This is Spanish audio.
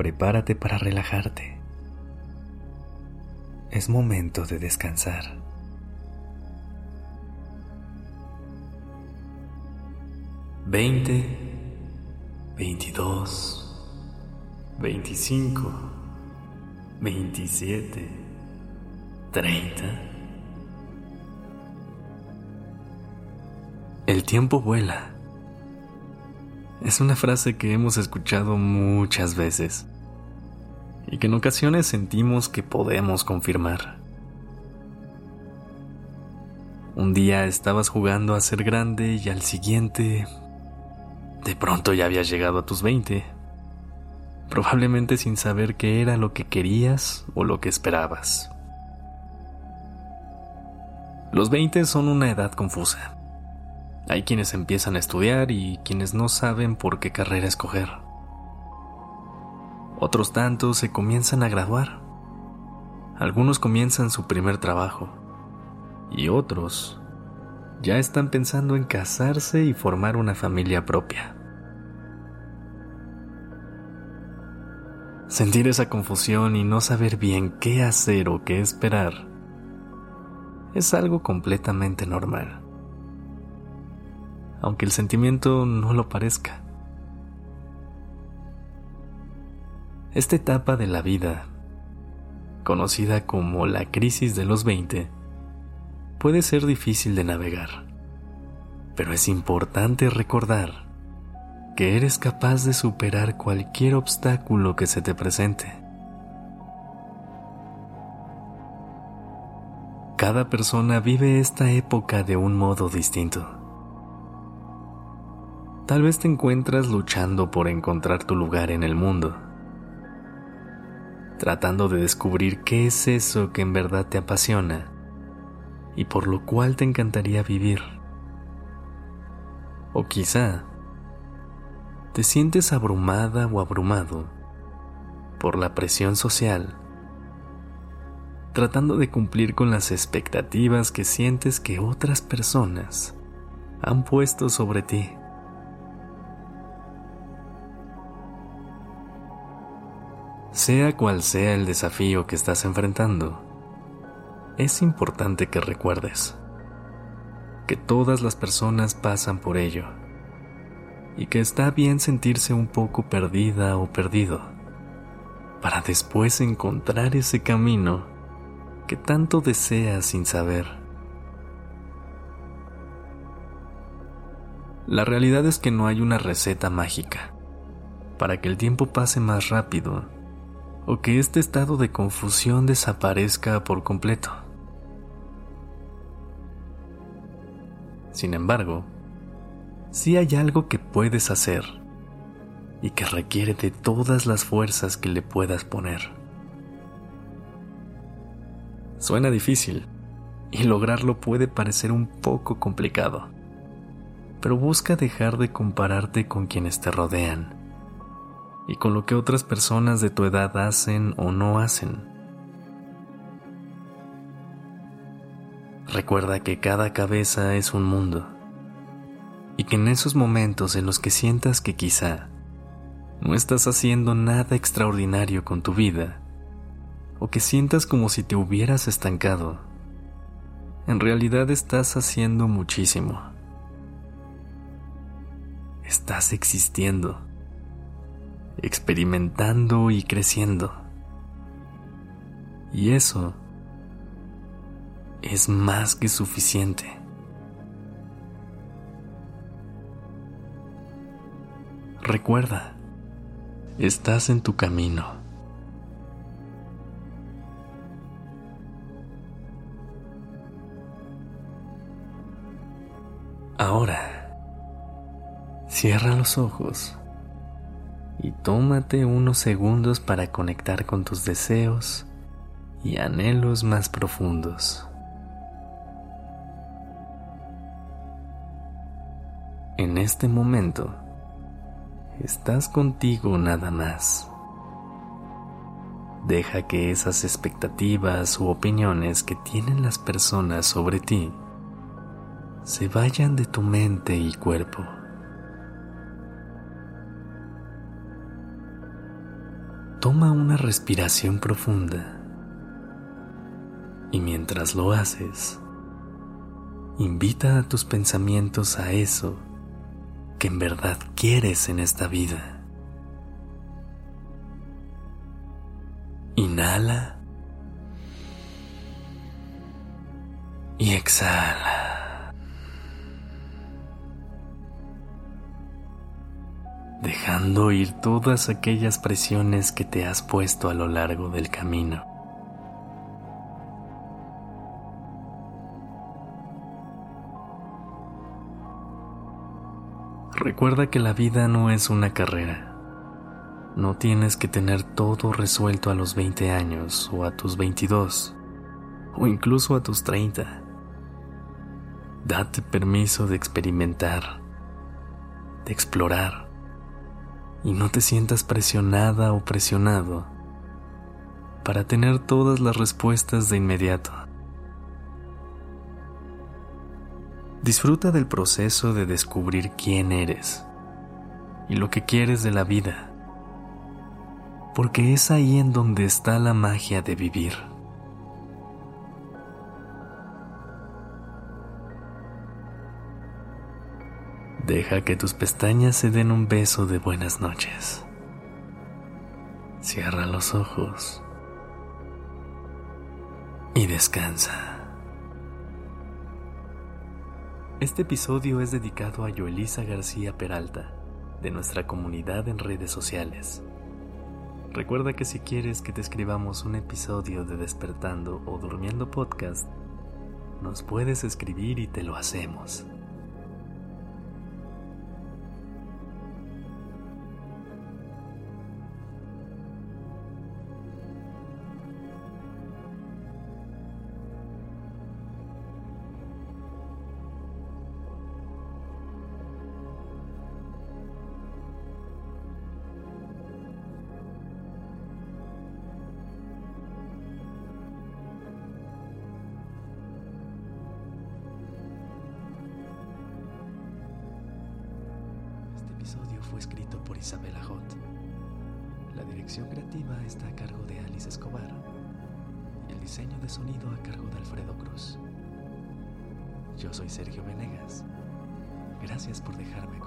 Prepárate para relajarte. Es momento de descansar. Veinte, veintidós, veinticinco, veintisiete, treinta. El tiempo vuela es una frase que hemos escuchado muchas veces y que en ocasiones sentimos que podemos confirmar. Un día estabas jugando a ser grande y al siguiente, de pronto ya habías llegado a tus 20, probablemente sin saber qué era lo que querías o lo que esperabas. Los 20 son una edad confusa hay quienes empiezan a estudiar y quienes no saben por qué carrera escoger. Otros tantos se comienzan a graduar. Algunos comienzan su primer trabajo y otros ya están pensando en casarse y formar una familia propia. Sentir esa confusión y no saber bien qué hacer o qué esperar es algo completamente normal aunque el sentimiento no lo parezca. Esta etapa de la vida, conocida como la crisis de los 20, puede ser difícil de navegar, pero es importante recordar que eres capaz de superar cualquier obstáculo que se te presente. Cada persona vive esta época de un modo distinto. Tal vez te encuentras luchando por encontrar tu lugar en el mundo, tratando de descubrir qué es eso que en verdad te apasiona y por lo cual te encantaría vivir. O quizá te sientes abrumada o abrumado por la presión social, tratando de cumplir con las expectativas que sientes que otras personas han puesto sobre ti. Sea cual sea el desafío que estás enfrentando, es importante que recuerdes que todas las personas pasan por ello y que está bien sentirse un poco perdida o perdido para después encontrar ese camino que tanto deseas sin saber. La realidad es que no hay una receta mágica para que el tiempo pase más rápido o que este estado de confusión desaparezca por completo. Sin embargo, sí hay algo que puedes hacer y que requiere de todas las fuerzas que le puedas poner. Suena difícil y lograrlo puede parecer un poco complicado, pero busca dejar de compararte con quienes te rodean y con lo que otras personas de tu edad hacen o no hacen. Recuerda que cada cabeza es un mundo y que en esos momentos en los que sientas que quizá no estás haciendo nada extraordinario con tu vida o que sientas como si te hubieras estancado, en realidad estás haciendo muchísimo. Estás existiendo experimentando y creciendo. Y eso es más que suficiente. Recuerda, estás en tu camino. Ahora, cierra los ojos y tómate unos segundos para conectar con tus deseos y anhelos más profundos. En este momento, estás contigo nada más. Deja que esas expectativas u opiniones que tienen las personas sobre ti se vayan de tu mente y cuerpo. Toma una respiración profunda y mientras lo haces, invita a tus pensamientos a eso que en verdad quieres en esta vida. Inhala y exhala. Dejando ir todas aquellas presiones que te has puesto a lo largo del camino. Recuerda que la vida no es una carrera. No tienes que tener todo resuelto a los 20 años o a tus 22 o incluso a tus 30. Date permiso de experimentar, de explorar y no te sientas presionada o presionado para tener todas las respuestas de inmediato. Disfruta del proceso de descubrir quién eres y lo que quieres de la vida, porque es ahí en donde está la magia de vivir. Deja que tus pestañas se den un beso de buenas noches. Cierra los ojos y descansa. Este episodio es dedicado a Joelisa García Peralta, de nuestra comunidad en redes sociales. Recuerda que si quieres que te escribamos un episodio de Despertando o Durmiendo Podcast, nos puedes escribir y te lo hacemos. Fue escrito por Isabela Hot. La dirección creativa está a cargo de Alice Escobar y el diseño de sonido a cargo de Alfredo Cruz. Yo soy Sergio Venegas. Gracias por dejarme